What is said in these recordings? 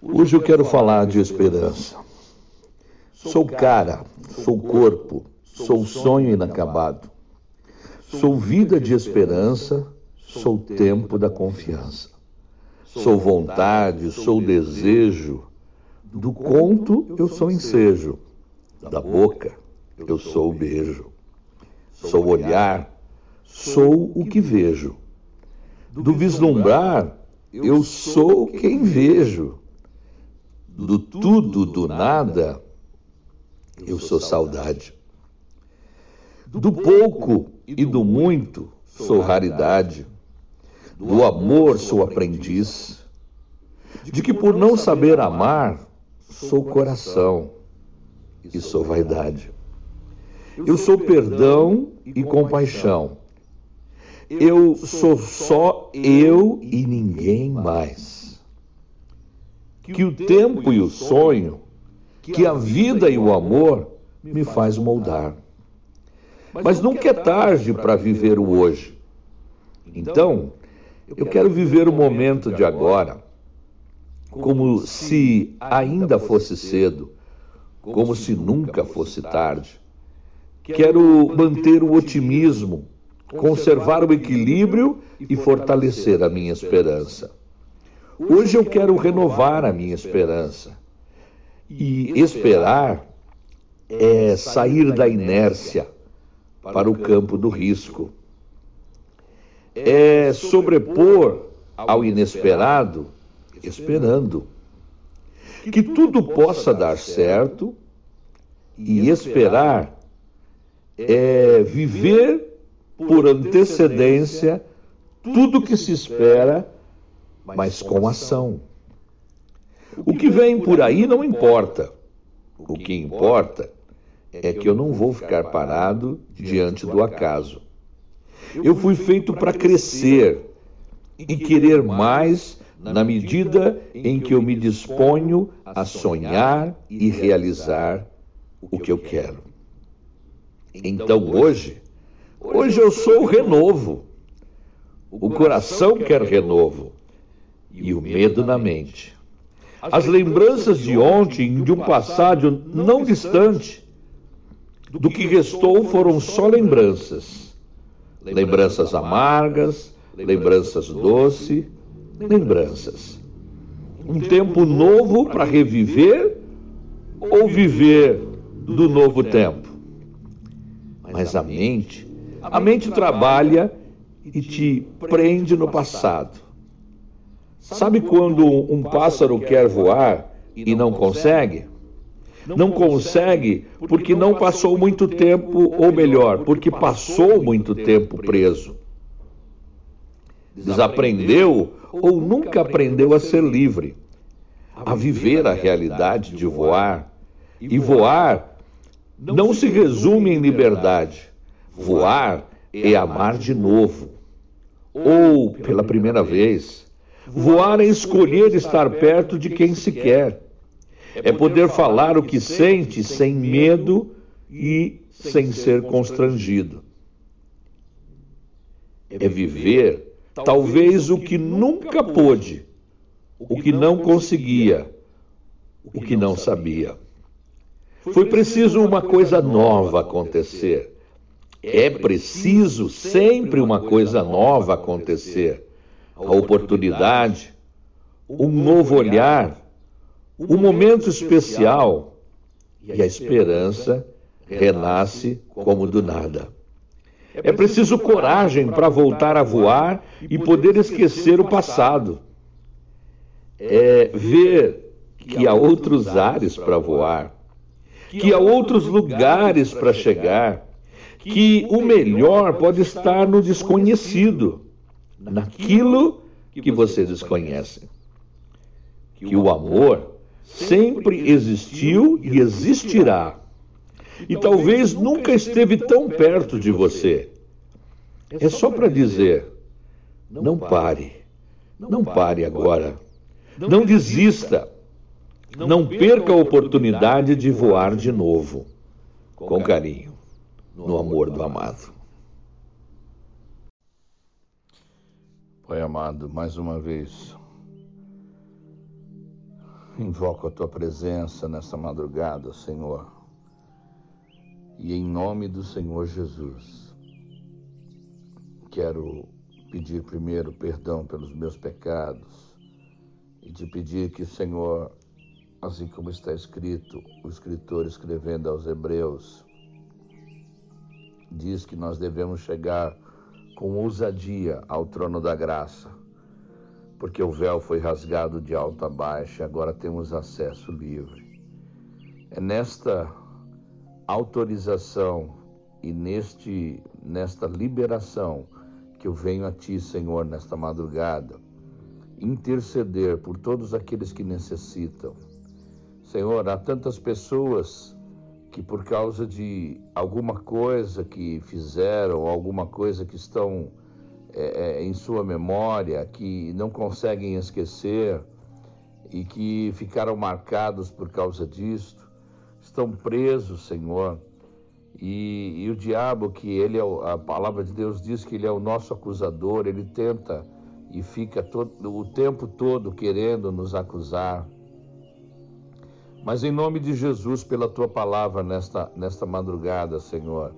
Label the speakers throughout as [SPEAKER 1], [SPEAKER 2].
[SPEAKER 1] Hoje eu quero falar de esperança. Sou cara, sou corpo, sou sonho inacabado. Sou vida de esperança, sou tempo da confiança. Sou vontade, sou desejo. Do conto eu sou ensejo. Da boca eu sou o beijo. Sou olhar, sou o que vejo. Do vislumbrar eu sou quem vejo. Do tudo, do nada, eu sou saudade. Do pouco e do muito, sou raridade. Do amor, sou aprendiz. De que por não saber amar, sou coração e sou vaidade. Eu sou perdão e compaixão. Eu sou só eu e ninguém mais. Que o tempo e o sonho, que a vida e o amor me faz moldar. Mas nunca é tarde para viver o hoje. Então, eu quero viver o momento de agora, como se ainda fosse cedo, como se nunca fosse tarde. Quero manter o otimismo conservar o equilíbrio e fortalecer a minha esperança. Hoje eu quero renovar a minha esperança. E esperar é sair da inércia para o campo do risco. É sobrepor ao inesperado, esperando. Que tudo possa dar certo e esperar é viver por antecedência tudo que se espera, mas com ação. O que vem por aí não importa. O que importa é que eu não vou ficar parado diante do acaso. Eu fui feito para crescer e querer mais na medida em que eu me disponho a sonhar e realizar o que eu quero. Então hoje, Hoje eu sou o renovo. O coração quer renovo e o medo na mente. As lembranças de ontem, de um passado não distante, do que restou foram só lembranças. Lembranças amargas, lembranças doces, lembranças. Um tempo novo para reviver ou viver do novo tempo. Mas a mente a mente trabalha e te prende no passado. Sabe quando um pássaro quer voar e não consegue? Não consegue porque não passou muito tempo, ou melhor, porque passou muito tempo preso. Desaprendeu ou nunca aprendeu a ser livre, a viver a realidade de voar. E voar não se resume em liberdade Voar é amar de novo, ou pela primeira vez. Voar é escolher estar perto de quem se quer. É poder falar o que sente sem medo e sem ser constrangido. É viver talvez o que nunca pôde, o que não conseguia, o que não sabia. Foi preciso uma coisa nova acontecer é preciso sempre uma coisa nova acontecer. A oportunidade, um novo olhar, um momento especial e a esperança renasce como do nada. É preciso coragem para voltar a voar e poder esquecer o passado. É ver que há outros ares para voar, que há outros lugares para chegar que o melhor pode estar no desconhecido, naquilo que você desconhece. Que o amor sempre existiu e existirá. E talvez nunca esteve tão perto de você. É só para dizer: não pare, não pare agora. Não desista. Não perca a oportunidade de voar de novo. Com carinho no amor do amado.
[SPEAKER 2] Pai amado, mais uma vez,
[SPEAKER 1] Invoco a tua presença nesta madrugada, Senhor. E em nome do Senhor Jesus, quero pedir primeiro perdão pelos meus pecados e te pedir que, Senhor, assim como está escrito, o escritor escrevendo aos Hebreus, diz que nós devemos chegar com ousadia ao trono da graça, porque o véu foi rasgado de alto a baixo e agora temos acesso livre. É nesta autorização e neste nesta liberação que eu venho a ti, Senhor, nesta madrugada, interceder por todos aqueles que necessitam. Senhor, há tantas pessoas que por causa de alguma coisa que fizeram, alguma coisa que estão é, é, em sua memória, que não conseguem esquecer e que ficaram marcados por causa disto, estão presos, Senhor. E, e o diabo, que ele é, a palavra de Deus diz que ele é o nosso acusador, ele tenta e fica todo, o tempo todo querendo nos acusar. Mas em nome de Jesus, pela tua palavra nesta, nesta madrugada, Senhor,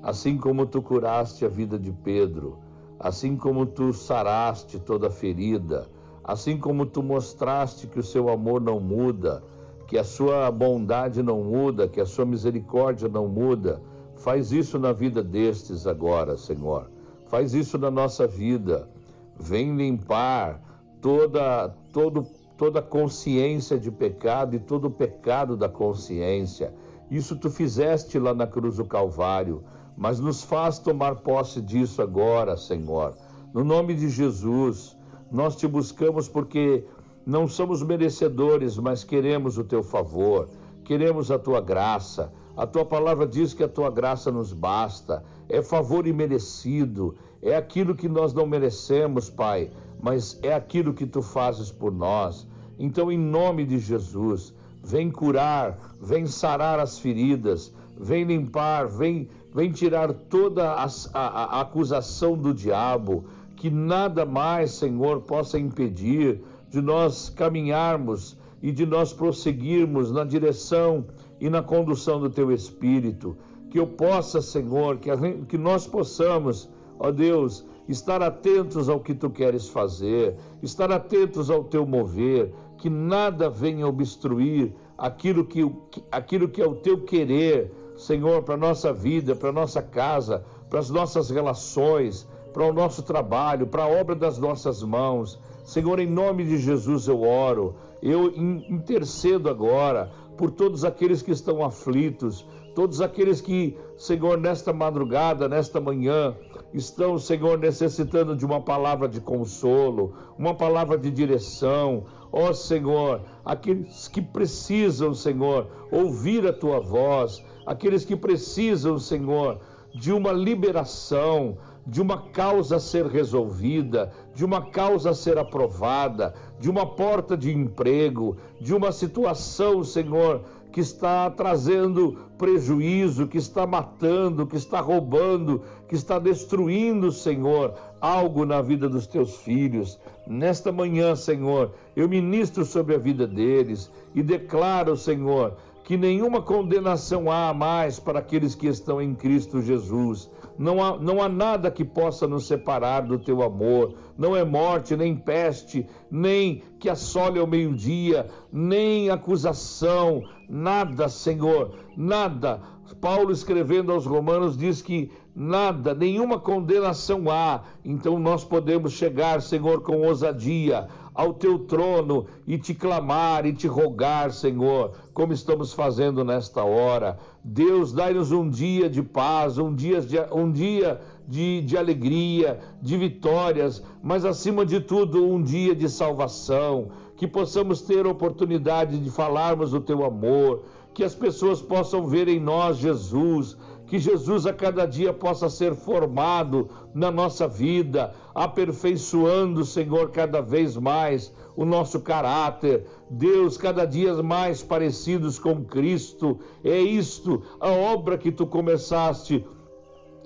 [SPEAKER 1] assim como tu curaste a vida de Pedro, assim como tu saraste toda ferida, assim como tu mostraste que o seu amor não muda, que a sua bondade não muda, que a sua misericórdia não muda, faz isso na vida destes agora, Senhor. Faz isso na nossa vida. Vem limpar toda todo toda consciência de pecado e todo o pecado da consciência. Isso tu fizeste lá na cruz do Calvário, mas nos faz tomar posse disso agora, Senhor. No nome de Jesus, nós te buscamos porque não somos merecedores, mas queremos o teu favor, queremos a tua graça. A tua palavra diz que a tua graça nos basta, é favor imerecido, é aquilo que nós não merecemos, Pai, mas é aquilo que tu fazes por nós. Então, em nome de Jesus, vem curar, vem sarar as feridas, vem limpar, vem, vem tirar toda a, a, a acusação do diabo, que nada mais, Senhor, possa impedir de nós caminharmos e de nós prosseguirmos na direção e na condução do Teu Espírito. Que eu possa, Senhor, que, que nós possamos, ó Deus, estar atentos ao que Tu queres fazer, estar atentos ao Teu mover, que nada venha obstruir aquilo que, aquilo que é o teu querer, Senhor, para a nossa vida, para a nossa casa, para as nossas relações, para o nosso trabalho, para a obra das nossas mãos. Senhor, em nome de Jesus eu oro, eu intercedo agora por todos aqueles que estão aflitos, todos aqueles que, Senhor, nesta madrugada, nesta manhã, estão, Senhor, necessitando de uma palavra de consolo, uma palavra de direção. Ó Senhor, aqueles que precisam, Senhor, ouvir a tua voz, aqueles que precisam, Senhor, de uma liberação, de uma causa a ser resolvida, de uma causa a ser aprovada, de uma porta de emprego, de uma situação, Senhor, que está trazendo prejuízo, que está matando, que está roubando, que está destruindo, Senhor, algo na vida dos teus filhos. Nesta manhã, Senhor, eu ministro sobre a vida deles e declaro, Senhor, que nenhuma condenação há mais para aqueles que estão em Cristo Jesus. Não há, não há nada que possa nos separar do teu amor. Não é morte, nem peste, nem que assole ao meio-dia, nem acusação, nada, Senhor, nada. Paulo escrevendo aos Romanos diz que nada, nenhuma condenação há. Então nós podemos chegar, Senhor, com ousadia ao teu trono e te clamar e te rogar, Senhor, como estamos fazendo nesta hora. Deus, dai-nos um dia de paz, um dia de, um dia de, de alegria, de vitórias, mas acima de tudo, um dia de salvação. Que possamos ter oportunidade de falarmos do teu amor, que as pessoas possam ver em nós Jesus que Jesus a cada dia possa ser formado na nossa vida, aperfeiçoando, Senhor, cada vez mais o nosso caráter. Deus, cada dia mais parecidos com Cristo. É isto a obra que tu começaste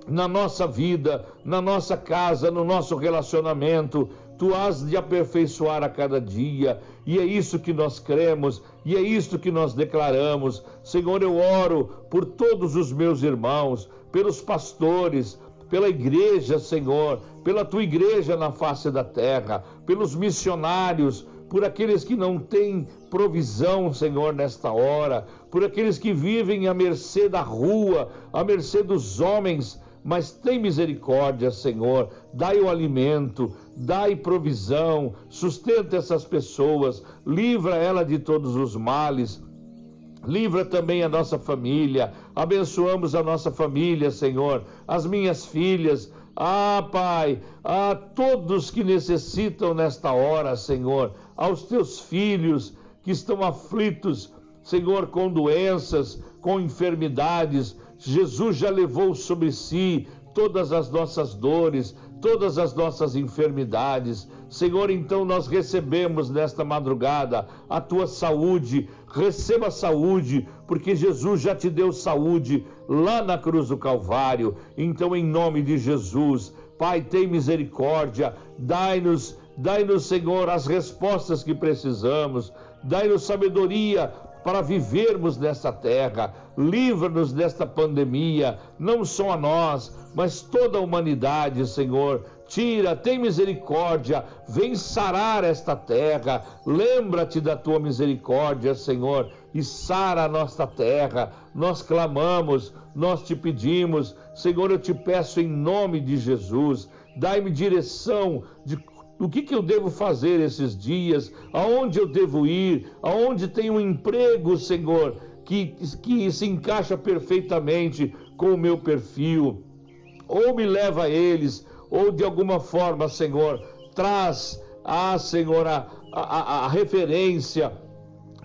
[SPEAKER 1] na nossa vida, na nossa casa, no nosso relacionamento. tu has de aperfeiçoar a cada dia, e é isso que nós cremos, e é isso que nós declaramos. Senhor, eu oro por todos os meus irmãos, pelos pastores, pela igreja, Senhor, pela tua igreja na face da terra, pelos missionários, por aqueles que não têm provisão, Senhor, nesta hora, por aqueles que vivem à mercê da rua, à mercê dos homens, mas tem misericórdia, Senhor, dai o alimento, dai provisão, sustenta essas pessoas, livra ela de todos os males, Livra também a nossa família, abençoamos a nossa família, Senhor, as minhas filhas, ah, Pai, a todos que necessitam nesta hora, Senhor, aos teus filhos que estão aflitos, Senhor, com doenças, com enfermidades, Jesus já levou sobre si todas as nossas dores, todas as nossas enfermidades. Senhor, então nós recebemos nesta madrugada a tua saúde, receba saúde, porque Jesus já te deu saúde lá na cruz do Calvário. Então, em nome de Jesus, Pai, tem misericórdia, dai-nos, dai-nos, Senhor, as respostas que precisamos, dai-nos sabedoria para vivermos nesta terra. Livra-nos desta pandemia, não só a nós, mas toda a humanidade, Senhor. Tira, tem misericórdia, vem sarar esta terra. Lembra-te da tua misericórdia, Senhor, e sara a nossa terra. Nós clamamos, nós te pedimos, Senhor, eu te peço em nome de Jesus, dai-me direção de o que, que eu devo fazer esses dias? Aonde eu devo ir? Aonde tem um emprego, Senhor, que, que se encaixa perfeitamente com o meu perfil? Ou me leva a eles, ou de alguma forma, Senhor, traz, a, a, a referência,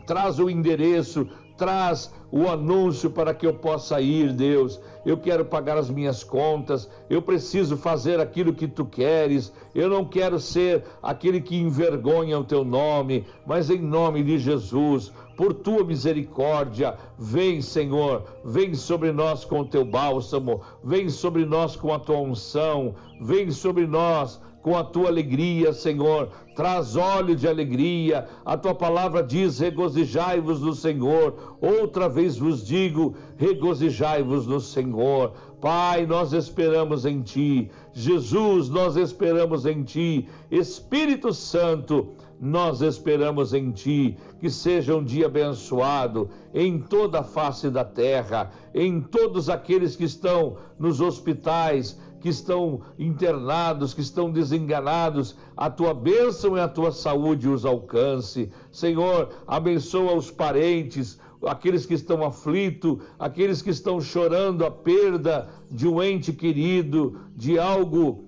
[SPEAKER 1] traz o endereço, traz o anúncio para que eu possa ir, Deus. Eu quero pagar as minhas contas, eu preciso fazer aquilo que tu queres. Eu não quero ser aquele que envergonha o teu nome, mas em nome de Jesus, por tua misericórdia, vem, Senhor, vem sobre nós com o teu bálsamo, vem sobre nós com a tua unção, vem sobre nós com a tua alegria, Senhor. Traz óleo de alegria. A tua palavra diz: regozijai-vos no Senhor. Outra vez vos digo: regozijai-vos no Senhor. Pai, nós esperamos em ti. Jesus, nós esperamos em ti. Espírito Santo, nós esperamos em Ti, que seja um dia abençoado em toda a face da terra, em todos aqueles que estão nos hospitais, que estão internados, que estão desenganados, a tua bênção e a tua saúde os alcance. Senhor, abençoa os parentes, aqueles que estão aflitos, aqueles que estão chorando a perda de um ente querido, de algo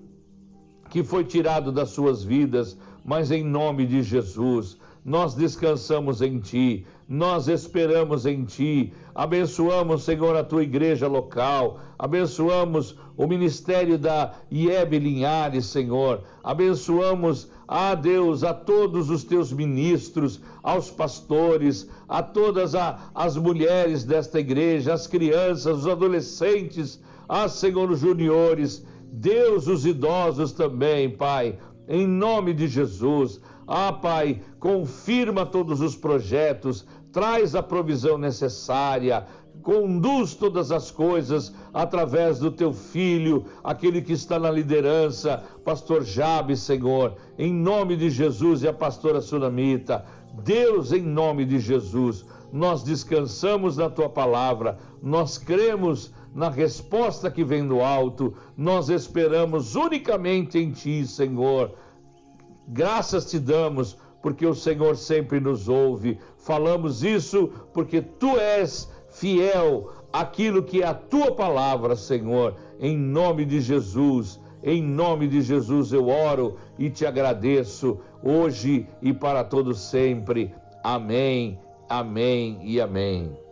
[SPEAKER 1] que foi tirado das suas vidas mas em nome de Jesus, nós descansamos em Ti, nós esperamos em Ti, abençoamos, Senhor, a Tua igreja local, abençoamos o ministério da IEB Linhares, Senhor, abençoamos, a Deus, a todos os Teus ministros, aos pastores, a todas a, as mulheres desta igreja, as crianças, os adolescentes, a Senhor, os juniores, Deus, os idosos também, Pai, em nome de Jesus. Ah, Pai, confirma todos os projetos, traz a provisão necessária, conduz todas as coisas através do teu filho, aquele que está na liderança, pastor Jabes, Senhor, em nome de Jesus e a pastora Sunamita. Deus, em nome de Jesus, nós descansamos na tua palavra, nós cremos na resposta que vem do alto, nós esperamos unicamente em Ti, Senhor. Graças te damos, porque o Senhor sempre nos ouve. Falamos isso porque Tu és fiel àquilo que é a Tua palavra, Senhor. Em nome de Jesus, em nome de Jesus eu oro e te agradeço, hoje e para todo sempre. Amém, amém e amém.